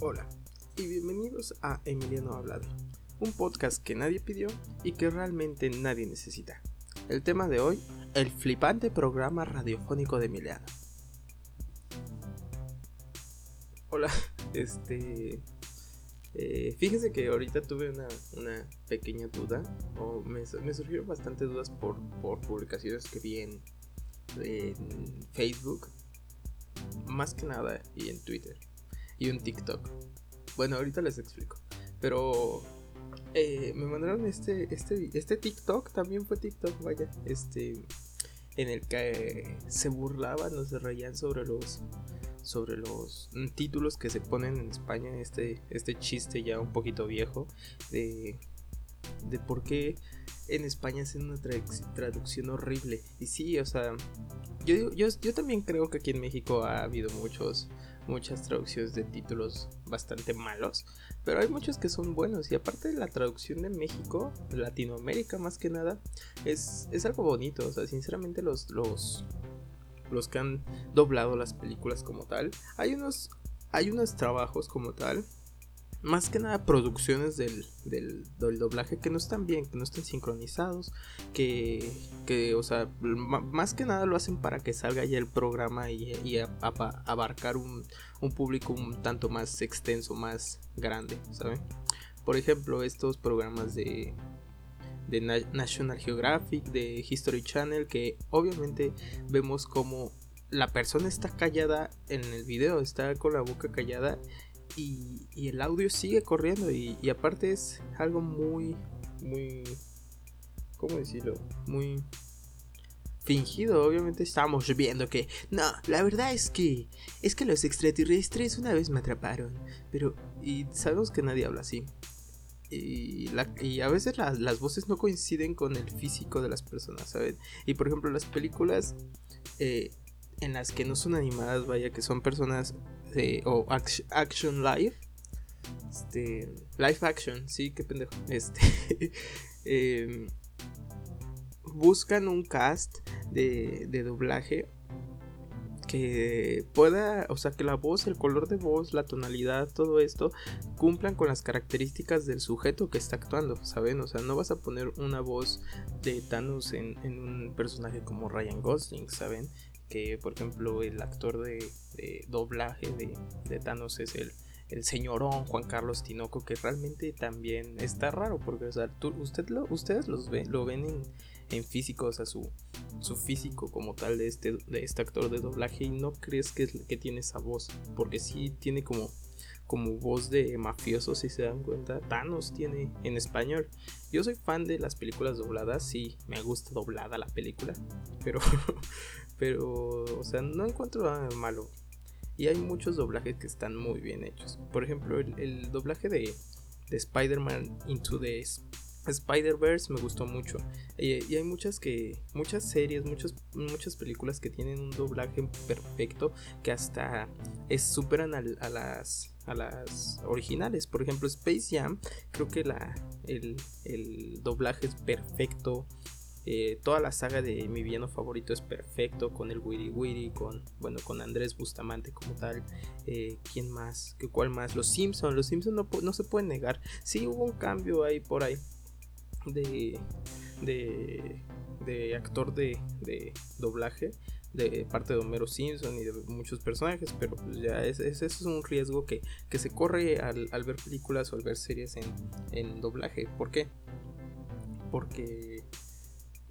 Hola y bienvenidos a Emiliano Hablado, un podcast que nadie pidió y que realmente nadie necesita. El tema de hoy, el flipante programa radiofónico de Emiliano. Hola, este... Eh, fíjense que ahorita tuve una, pequeña duda, o me, surgieron bastantes dudas por, publicaciones que vi en, Facebook, más que nada, y en Twitter, y en TikTok. Bueno, ahorita les explico, pero eh, me mandaron este, este, este TikTok, también fue TikTok, vaya, este, en el que se burlaban o se reían sobre los sobre los títulos que se ponen en España, este, este chiste ya un poquito viejo de, de por qué en España hacen una traducción horrible. Y sí, o sea, yo, yo, yo también creo que aquí en México ha habido muchos, muchas traducciones de títulos bastante malos, pero hay muchos que son buenos. Y aparte la traducción de México, Latinoamérica más que nada, es, es algo bonito. O sea, sinceramente los, los, los que han doblado las películas como tal. Hay unos, hay unos trabajos como tal, más que nada producciones del, del, doblaje que no están bien, que no están sincronizados, que, que o sea, más que nada lo hacen para que salga ya el programa y, abarcar un, un público un tanto más extenso, más grande, ¿saben? Por ejemplo, estos programas de, de National Geographic, de History Channel, que obviamente vemos como la persona está callada en el video, está con la boca callada y, el audio sigue corriendo y, aparte es algo muy, muy, ¿cómo decirlo? Muy fingido, obviamente estamos viendo que no, la verdad es que es que los extraterrestres una vez me atraparon, pero y sabemos que nadie habla así y, a veces las voces no coinciden con el físico de las personas, ¿saben? Y por ejemplo, las películas eh, en las que no son animadas, vaya, que son personas eh, o action live, este, live action, sí, qué pendejo, este, em, buscan un cast de, de doblaje que pueda, o sea, que la voz, el color de voz, la tonalidad, todo esto cumplan con las características del sujeto que está actuando, ¿saben? O sea, no vas a poner una voz de Thanos en, un personaje como Ryan Gosling, ¿saben? Que, por ejemplo, el actor de, doblaje de, Thanos es el, señorón Juan Carlos Tinoco, que realmente también está raro, porque, o sea, usted ustedes los lo ven en en físico, o sea, su, su físico como tal de este, de este actor de doblaje y no crees que, que tiene esa voz, porque sí tiene como, como voz de mafioso, si se dan cuenta. Thanos tiene en español. Yo soy fan de las películas dobladas, sí, me gusta doblada la película, pero, pero, o sea, no encuentro nada malo. Y hay muchos doblajes que están muy bien hechos. Por ejemplo, el, doblaje de, de Spider-Man Into the Spider-Verse me gustó mucho. Y, hay muchas que. muchas series, muchas, muchas películas que tienen un doblaje perfecto. Que hasta superan a, las. a las originales. Por ejemplo, Space Jam. Creo que la. el, doblaje es perfecto. Eh, toda la saga de mi villano favorito es perfecto con el Wiri Wiri, con bueno con Andrés Bustamante como tal. Eh, ¿Quién más? ¿Qué cuál más? Los Simpsons. Los Simpsons no, no, se pueden negar. Sí hubo un cambio ahí por ahí de, de, actor de, doblaje de parte de Homero Simpson y de muchos personajes, pero pues ya ese es, un riesgo que, se corre al, ver películas o al ver series en, doblaje. ¿Por qué? Porque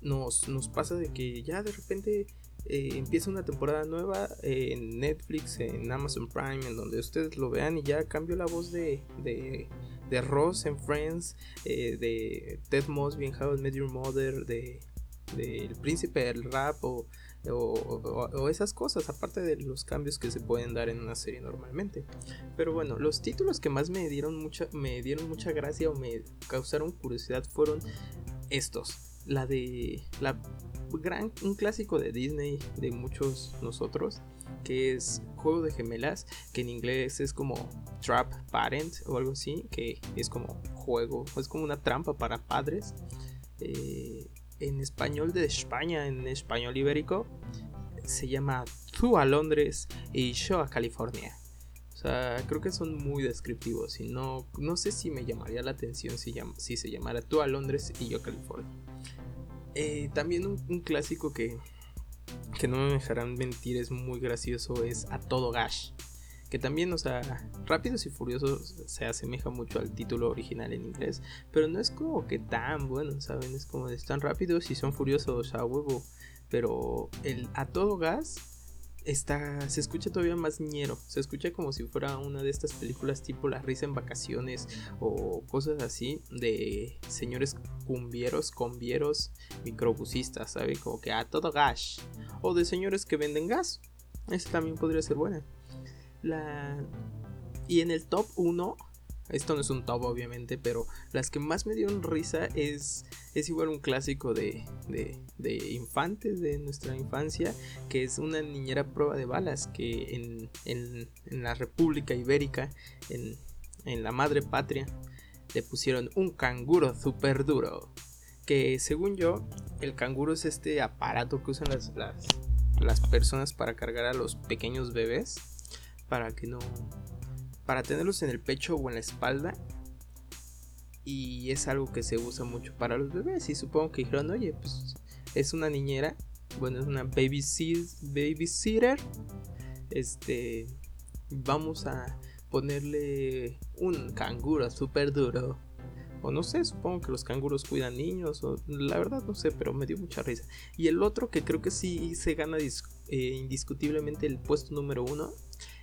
nos, nos pasa de que ya de repente eh, empieza una temporada nueva en Netflix, en Amazon Prime, en donde ustedes lo vean y ya cambió la voz de, de Ross en Friends, eh, de Ted Mosby en How I Met Your Mother, de, El Príncipe del Rap o, esas cosas, aparte de los cambios que se pueden dar en una serie normalmente. Pero bueno, los títulos que más me dieron mucha, me dieron mucha gracia o me causaron curiosidad fueron estos. La de la gran, un clásico de Disney de muchos nosotros, que es Juego de Gemelas, que en inglés es como Trap Parent o algo así, que es como juego, es como una trampa para padres. Eh, en español de España, en español ibérico, se llama Tú a Londres y yo a California. Sea, creo que son muy descriptivos y no, no sé si me llamaría la atención si, si se llamara Tú a Londres y yo a California. Eh, también un, clásico que, que no me dejarán mentir es muy gracioso es A Todo Gash que también, o sea, Rápidos y Furiosos se asemeja mucho al título original en inglés, pero no es como que tan bueno, ¿saben? Es como de están rápidos y son furiosos a huevo, pero el a todo gas está se escucha todavía más ñero, se escucha como si fuera una de estas películas tipo La risa en vacaciones o cosas así de señores cumbieros, convieros, microbusistas, ¿saben? Como que a todo gas o de señores que venden gas. Ese también podría ser buena. La... Y en el top 1, esto no es un top obviamente, pero las que más me dieron risa es, es igual un clásico de, de, infantes de nuestra infancia, que es una niñera prueba de balas, que en, en, en la República Ibérica, en, en la madre patria, le pusieron un canguro super duro. Que según yo, el canguro es este aparato que usan las, las, las personas para cargar a los pequeños bebés para que no para tenerlos en el pecho o en la espalda y es algo que se usa mucho para los bebés y supongo que dijeron oye pues es una niñera bueno es una babysitter este vamos a ponerle un canguro súper duro o no sé, supongo que los canguros cuidan niños, o la verdad no sé, pero me dio mucha risa. Y el otro que creo que sí se gana eh, indiscutiblemente el puesto número uno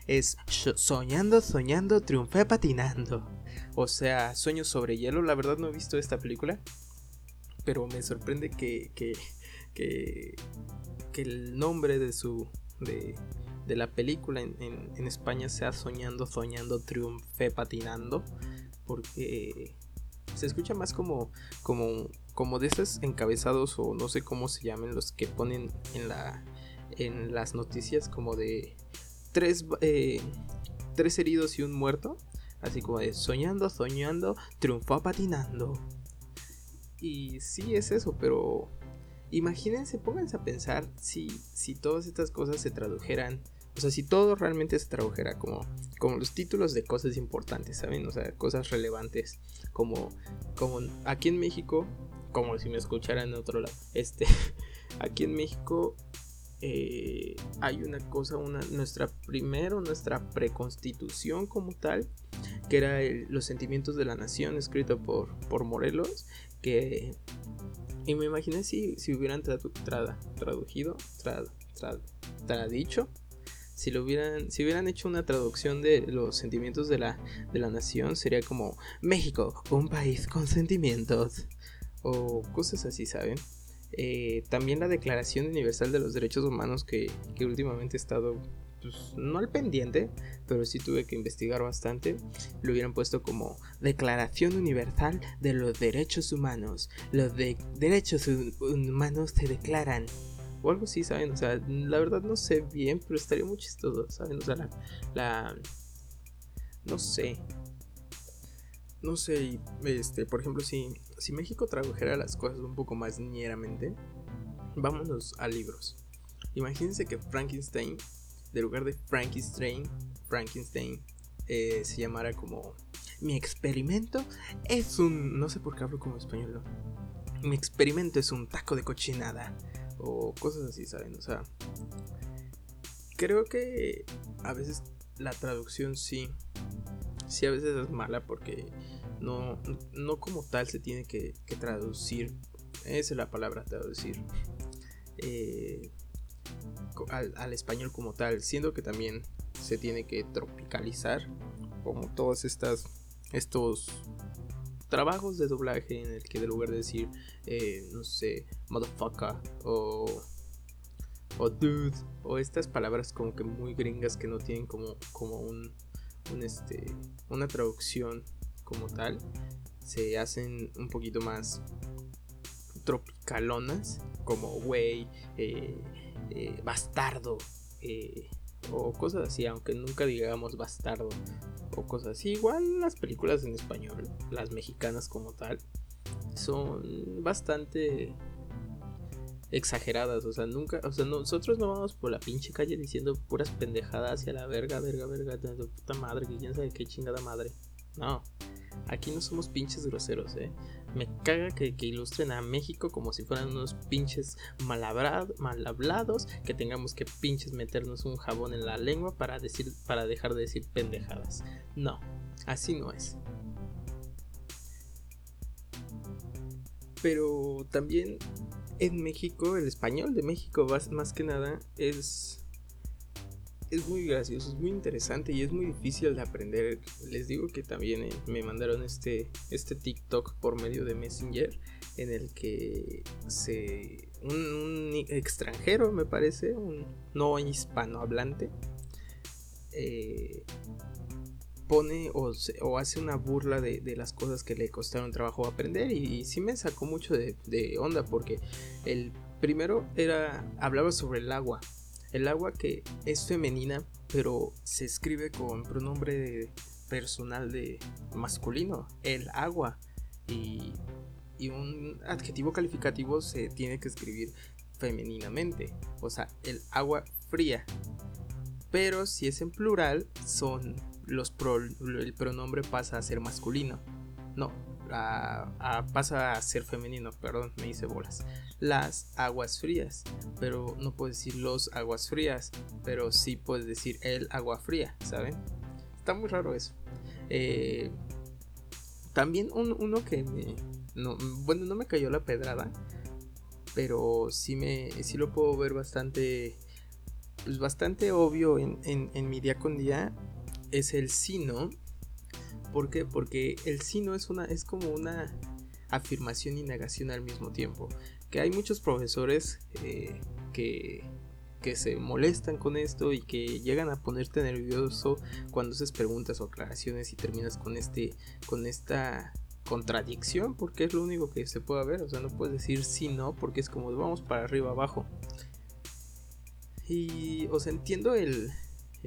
es Soñando, soñando, triunfé patinando. O sea, Sueños sobre hielo. La verdad no he visto esta película. Pero me sorprende que, que, que, el nombre de su. De, de la película en, en, España sea Soñando, soñando, triunfé patinando. Porque se escucha más como, como, como de esos encabezados o no sé cómo se llamen los que ponen en la en las noticias como de eh, tres, heridos y un muerto. Así como de soñando, soñando, triunfó patinando. Y sí es eso, pero imagínense, pónganse a pensar si, si todas estas cosas se tradujeran. O sea, si todo realmente se tradujera como, como los títulos de cosas importantes, ¿saben? O sea, cosas relevantes. Como, como aquí en México, como si me escucharan en otro lado. Este, aquí en México eh, hay una cosa, una, nuestra primero, nuestra preconstitución como tal, que era los sentimientos de la nación, escrito por, por Morelos, que... Y me imaginé si, si hubieran traducido, tradicho, si lo hubieran, si hubieran hecho una traducción de los sentimientos de la, de la nación, sería como México, un país con sentimientos. O cosas así, ¿saben? Eh, también la Declaración Universal de los Derechos Humanos que, últimamente he estado, pues, no al pendiente, pero sí tuve que investigar bastante, lo hubieran puesto como Declaración Universal de los Derechos Humanos. Los de derechos humanos se declaran. O algo así, ¿saben? O sea, la verdad no sé bien, pero estaría muy chistoso, ¿saben? O sea, la... la no sé, no sé, este, por ejemplo, si, si México tradujera las cosas un poco más ñeramente, vámonos a libros. Imagínense que Frankenstein, de lugar de Frankenstein, Frankenstein, eh, se llamara como mi experimento es un, no sé por qué hablo como español, mi experimento es un taco de cochinada o cosas así, ¿saben? O sea, creo que a veces la traducción sí sí a veces es mala porque no, no como tal se tiene que, traducir, esa es la palabra, traducir, eh, al, español como tal, siendo que también se tiene que tropicalizar, como todos estas, estos trabajos de doblaje en el que de lugar de decir, eh, no sé, motherfucker o o dude o estas palabras como que muy gringas que no tienen como, como un, este, una traducción como tal, se hacen un poquito más tropicalonas, como güey, eh, eh, bastardo, eh, o cosas así, aunque nunca digamos bastardo, o cosas así. Igual las películas en español, las mexicanas como tal, son bastante exageradas, o sea, nunca, o sea, nosotros no vamos por la pinche calle diciendo puras pendejadas hacia la verga, verga, verga, de puta madre, que quién sabe qué chingada madre. No, aquí no somos pinches groseros, eh. Me caga que, ilustren a México como si fueran unos pinches mal, hablados, que tengamos que pinches meternos un jabón en la lengua para decir, para dejar de decir pendejadas. No, así no es. Pero también en México, el español de México más que nada es es muy gracioso, es muy interesante y es muy difícil de aprender. Les digo que también eh, me mandaron este, este TikTok por medio de Messenger en el que se un, extranjero me parece, un no hispanohablante, eh, pone o, hace una burla de, las cosas que le costaron trabajo aprender y, sí me sacó mucho de, de onda porque el primero era hablaba sobre el agua el agua que es femenina, pero se escribe con pronombre personal de masculino. El agua. Y, un adjetivo calificativo se tiene que escribir femeninamente. O sea, el agua fría. Pero si es en plural, son los el pronombre pasa a ser masculino. No, pasa a ser femenino, perdón, me hice bolas. Las aguas frías, pero no puedes decir los aguas frías, pero sí puedes decir el agua fría, ¿saben? Está muy raro eso. Eh, también uno que me... bueno, no me cayó la pedrada, pero sí, me, sí lo puedo ver bastante... Pues bastante obvio en, en mi día con día es el sino ¿Por qué? Porque el sí no es una es como una afirmación y negación al mismo tiempo. Que hay muchos profesores eh, que, que se molestan con esto y que llegan a ponerte nervioso cuando haces preguntas o aclaraciones y terminas con este con esta contradicción porque es lo único que se puede ver, o sea, no puedes decir sí no porque es como vamos para arriba abajo. Y o sea, entiendo el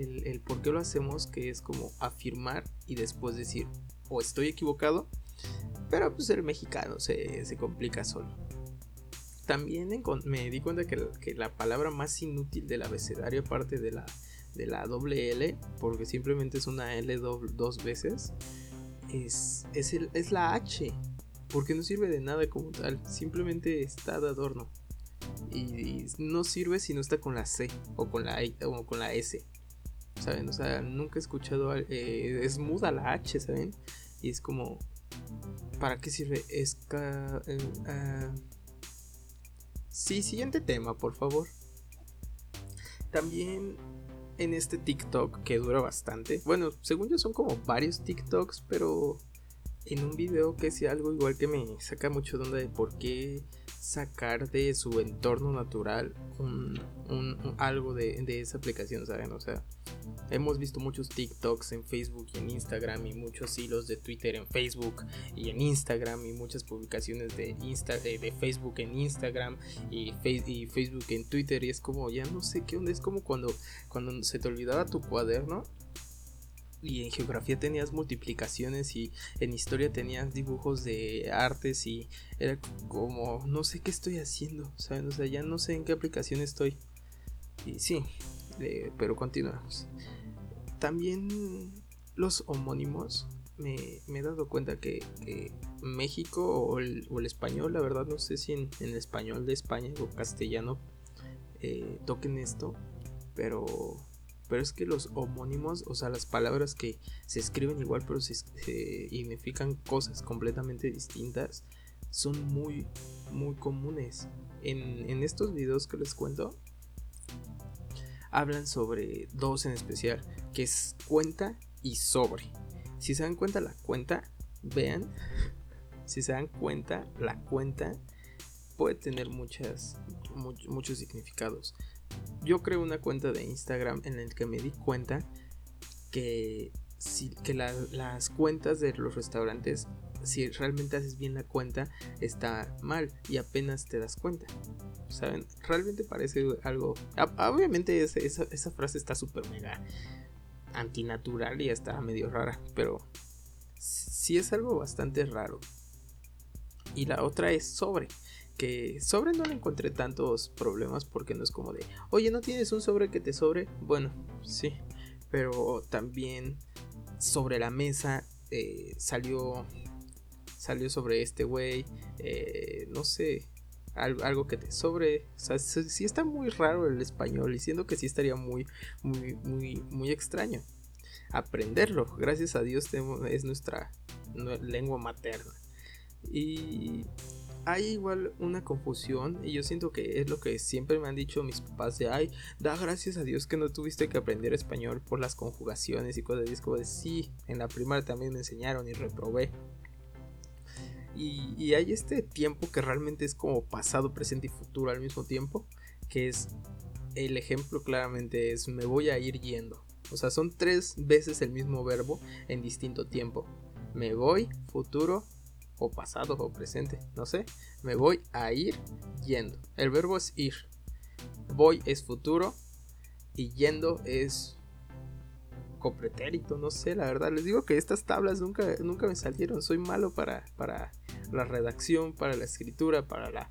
el, por qué lo hacemos, que es como afirmar y después decir, o estoy equivocado, pero pues el mexicano se, complica solo. También me di cuenta que, la palabra más inútil del abecedario, aparte de la, de la doble L, porque simplemente es una L dos veces, es, es, el, es la H, porque no sirve de nada como tal, simplemente está de adorno. Y, no sirve si no está con la C o con la, o con la S. ¿saben? O sea, nunca he escuchado, eh, es muda la H, ¿saben? Y es como, ¿para qué sirve? Es... Eh, ah, sí, siguiente tema, por favor. También en este TikTok que dura bastante. Bueno, según yo son como varios TikToks, pero en un video que es algo igual que me saca mucho de onda de por qué sacar de su entorno natural un, algo de, de, esa aplicación, ¿saben? O sea, hemos visto muchos TikToks en Facebook y en Instagram y muchos hilos de Twitter en Facebook y en Instagram y muchas publicaciones de, Insta, de, Facebook en Instagram y, y, Facebook en Twitter y es como, ya no sé qué onda, es como cuando, cuando se te olvidaba tu cuaderno y en geografía tenías multiplicaciones y en historia tenías dibujos de artes y era como no sé qué estoy haciendo, ¿saben? O sea, ya no sé en qué aplicación estoy. Y sí, pero continuamos. También los homónimos, me, he dado cuenta que, México o el, español, la verdad no sé si en, el español de España o castellano eh, toquen esto, pero pero es que los homónimos, o sea, las palabras que se escriben igual pero se, significan cosas completamente distintas, son muy, muy comunes. En, estos videos que les cuento, hablan sobre dos en especial, que es cuenta y sobre. Si se dan cuenta la cuenta, vean, si se dan cuenta la cuenta puede tener muchas, muchos significados yo creo una cuenta de Instagram en el que me di cuenta que, si, que las cuentas de los restaurantes, si realmente haces bien la cuenta, está mal y apenas te das cuenta. ¿Saben? Realmente parece algo... Obviamente esa, esa frase está súper mega antinatural y está medio rara, pero sí es algo bastante raro. Y la otra es sobre. Que sobre no le encontré tantos problemas porque no es como de, oye, ¿no tienes un sobre que te sobre? Bueno, sí, pero también sobre la mesa eh, salió salió sobre este güey, eh, no sé, algo, que te sobre. O sea, sí está muy raro el español y siento que sí estaría muy, muy, muy, muy extraño aprenderlo. Gracias a Dios es nuestra lengua materna. Y hay igual una confusión y yo siento que es lo que siempre me han dicho mis papás de ay, da gracias a Dios que no tuviste que aprender español por las conjugaciones y cosas así. como de sí, en la primaria también me enseñaron y reprobé. Y, hay este tiempo que realmente es como pasado, presente y futuro al mismo tiempo, que es el ejemplo claramente es me voy a ir yendo. O sea, son tres veces el mismo verbo en distinto tiempo. Me voy, futuro o pasado o presente, no sé. Me voy a ir yendo. El verbo es ir. Voy es futuro y yendo es copretérito, no sé, la verdad. Les digo que estas tablas nunca, nunca me salieron. Soy malo para, para la redacción, para la escritura, para la...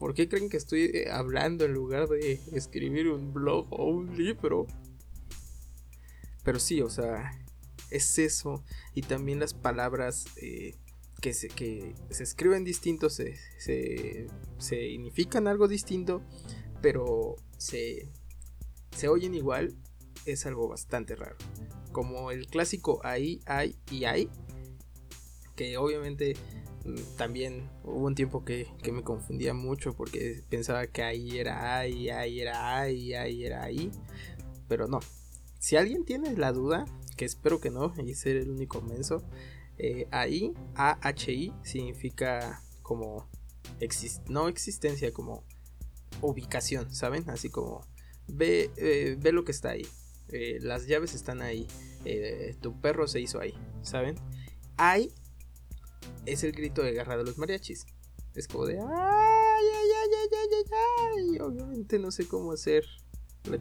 ¿Por qué creen que estoy eh, hablando en lugar de escribir un blog o un libro? Pero sí, o sea, es eso. Y también las palabras eh, que, se, que se escriben distintos, se, se, significan algo distinto, pero se, se oyen igual, es algo bastante raro. Como el clásico ahí, hay y hay, que obviamente también hubo un tiempo que, me confundía mucho porque pensaba que ahí era ahí, ahí era ahí, ahí era ahí. Pero no. Si alguien tiene la duda, que espero que no, y ser el único menso, eh, ahí, AHI, significa como no existencia, como ubicación, ¿saben? Así como ve, eh, ve lo que está ahí. Eh, las llaves están ahí. tu perro se hizo ahí, ¿saben? Hay es el grito de guerra de los mariachis. Es como de ay, ay, ay, ay, ay, ay, ay. Obviamente no sé cómo hacerle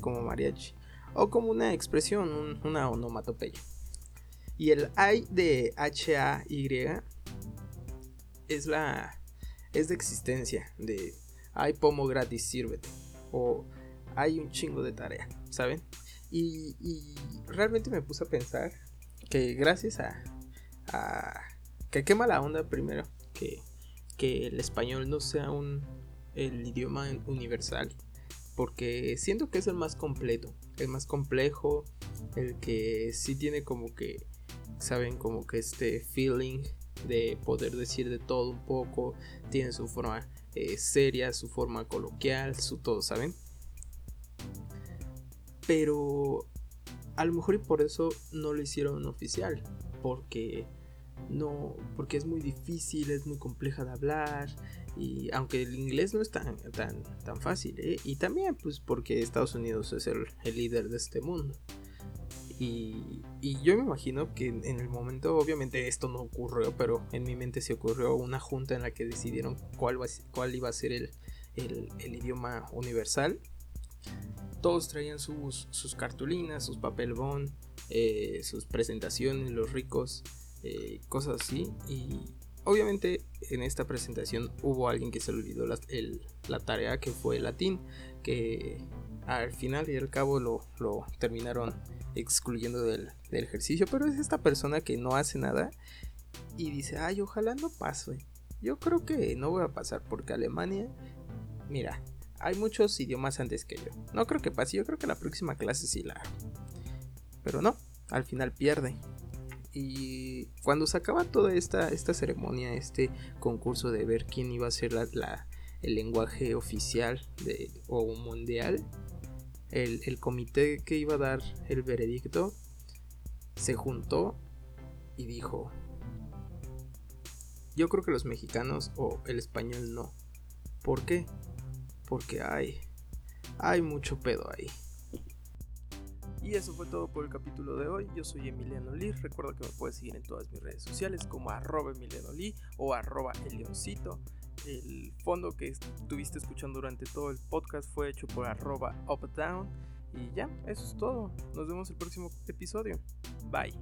como mariachi. O como una expresión, una onomatopeya. Y el ay de H-A-Y es la. es de existencia. De hay pomo gratis, sírvete. O hay un chingo de tarea, ¿saben? Y, realmente me puse a pensar que gracias a, a que qué mala onda primero que, que el español no sea un el idioma universal porque siento que es el más completo el más complejo el que sí tiene como que saben como que este feeling de poder decir de todo un poco tiene su forma eh, seria su forma coloquial su todo saben pero a lo mejor y por eso no lo hicieron oficial porque no, porque es muy difícil, es muy compleja de hablar y aunque el inglés no es tan, tan, tan fácil, ¿eh? y también pues porque Estados Unidos es el, líder de este mundo. Y, y, yo me imagino que en el momento, obviamente esto no ocurrió, pero en mi mente se ocurrió una junta en la que decidieron cuál, cuál iba a ser el, el, el idioma universal. Todos traían sus, cartulinas, sus papel bond, eh, sus presentaciones, los ricos eh, cosas así. Y obviamente en esta presentación hubo alguien que se le olvidó la, tarea que fue latín, que al final y al cabo lo, terminaron excluyendo del, ejercicio, pero es esta persona que no hace nada y dice, ay, ojalá no pase. Yo creo que no voy a pasar porque Alemania, mira, hay muchos idiomas antes que yo. No creo que pase, yo creo que la próxima clase sí la Pero no, al final pierde. Y cuando se acaba toda esta, esta ceremonia, este concurso de ver quién iba a ser la, el lenguaje oficial de, o mundial, el, el comité que iba a dar el veredicto se juntó y dijo, yo creo que los mexicanos o el español no. ¿Por qué? Porque hay, hay mucho pedo ahí. Y eso fue todo por el capítulo de hoy. Yo soy Emiliano Lee. Recuerda que me puedes seguir en todas mis redes sociales como arroba Emiliano Lee o arroba el leoncito. El fondo que estuviste escuchando durante todo el podcast fue hecho por arroba updown. Y ya, eso es todo. Nos vemos el próximo episodio. Bye.